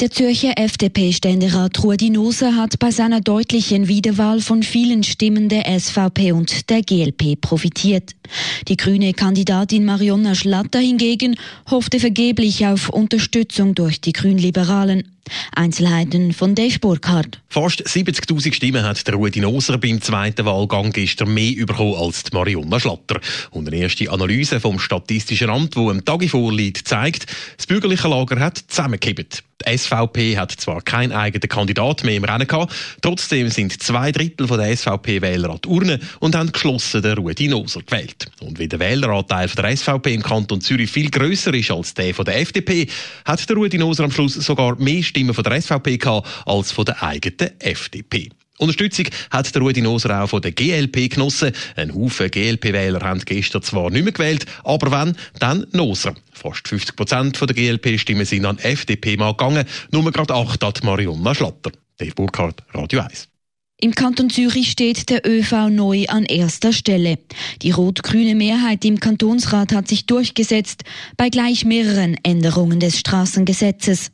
Der Zürcher FDP-Ständerat Rudi Noser hat bei seiner deutlichen Wiederwahl von vielen Stimmen der SVP und der GLP profitiert. Die grüne Kandidatin Marionna Schlatter hingegen hoffte vergeblich auf Unterstützung durch die Grünliberalen. Einzelheiten von Dave Burkhardt. Fast 70.000 Stimmen hat der Rudi Noser beim zweiten Wahlgang gestern mehr bekommen als die Marionna Schlatter. Und eine erste Analyse vom Statistischen Amt, die am Tag vorliegt, zeigt, das bürgerliche Lager hat zusammengekippt. Die SVP hat zwar keinen eigenen Kandidat mehr im Rennen gehabt, trotzdem sind zwei Drittel der SVP-Wähler an die Urne und haben geschlossen den Rudi Noser gewählt. Und wie der Wähleranteil der SVP im Kanton Zürich viel grösser ist als der von der FDP, hat der Rudi Noser am Schluss sogar mehr Stimmen von der SVP gehabt als von der eigenen FDP. Unterstützung hat der Rudi Noser auch von der GLP genossen. Ein Haufen GLP-Wähler haben gestern zwar nicht mehr gewählt, aber wenn, dann Noser. Fast 50 Prozent der GLP-Stimmen sind an FDP mal gegangen, nur gerade 8 an Marionna Schlatter. Dave Burkhardt, Radio 1. Im Kanton Zürich steht der ÖV neu an erster Stelle. Die rot-grüne Mehrheit im Kantonsrat hat sich durchgesetzt bei gleich mehreren Änderungen des Straßengesetzes.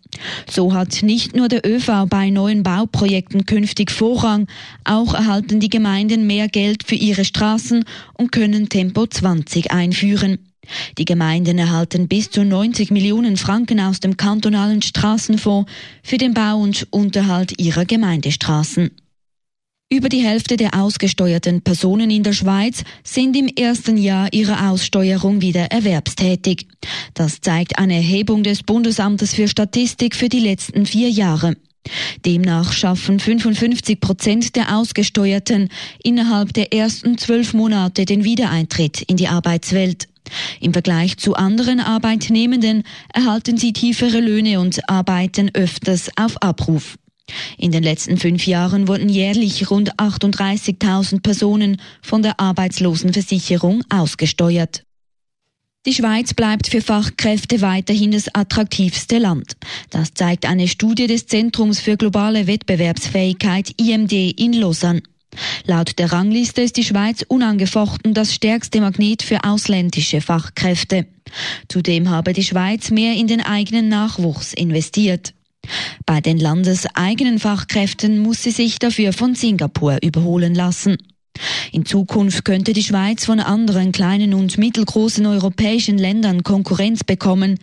So hat nicht nur der ÖV bei neuen Bauprojekten künftig Vorrang, auch erhalten die Gemeinden mehr Geld für ihre Straßen und können Tempo 20 einführen. Die Gemeinden erhalten bis zu 90 Millionen Franken aus dem kantonalen Straßenfonds für den Bau und Unterhalt ihrer Gemeindestraßen. Über die Hälfte der ausgesteuerten Personen in der Schweiz sind im ersten Jahr ihrer Aussteuerung wieder erwerbstätig. Das zeigt eine Erhebung des Bundesamtes für Statistik für die letzten vier Jahre. Demnach schaffen 55 Prozent der Ausgesteuerten innerhalb der ersten zwölf Monate den Wiedereintritt in die Arbeitswelt. Im Vergleich zu anderen Arbeitnehmenden erhalten sie tiefere Löhne und arbeiten öfters auf Abruf. In den letzten fünf Jahren wurden jährlich rund 38.000 Personen von der Arbeitslosenversicherung ausgesteuert. Die Schweiz bleibt für Fachkräfte weiterhin das attraktivste Land. Das zeigt eine Studie des Zentrums für globale Wettbewerbsfähigkeit IMD in Lausanne. Laut der Rangliste ist die Schweiz unangefochten das stärkste Magnet für ausländische Fachkräfte. Zudem habe die Schweiz mehr in den eigenen Nachwuchs investiert. Bei den landeseigenen Fachkräften muss sie sich dafür von Singapur überholen lassen. In Zukunft könnte die Schweiz von anderen kleinen und mittelgroßen europäischen Ländern Konkurrenz bekommen.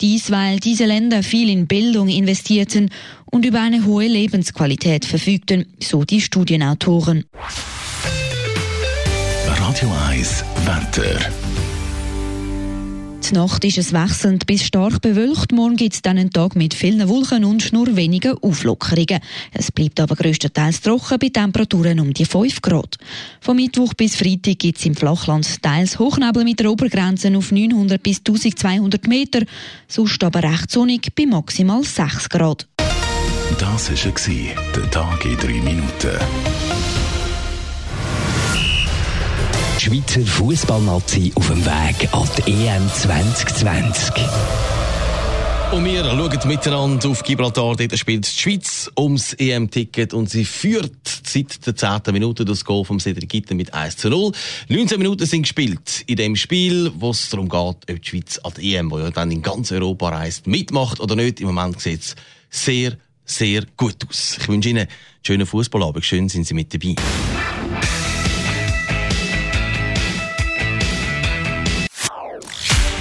Dies, weil diese Länder viel in Bildung investierten und über eine hohe Lebensqualität verfügten, so die Studienautoren. Radio 1 Wetter. Die Nacht ist es wechselnd bis stark bewölkt. Morgen gibt es dann einen Tag mit vielen Wolken und nur wenigen Auflockerungen. Es bleibt aber größtenteils trocken bei Temperaturen um die 5 Grad. Von Mittwoch bis Freitag gibt es im Flachland teils Hochnebel mit der Obergrenze auf 900 bis 1200 Meter, sonst aber recht sonnig bei maximal 6 Grad. Das war der Tag in 3 Minuten. Schweizer Fußballnazi auf dem Weg an die EM 2020. Und wir schauen miteinander auf Gibraltar. Dort spielt die Schweiz ums EM-Ticket und sie führt seit der 10. Minute das Goal vom Cedric Gitten mit 1 zu 0. 19 Minuten sind gespielt in dem Spiel, wo es darum geht, ob die Schweiz an die EM, wo ja dann in ganz Europa reist, mitmacht oder nicht. Im Moment sieht es sehr, sehr gut aus. Ich wünsche Ihnen einen schönen Fußballabend. Schön sind Sie mit dabei.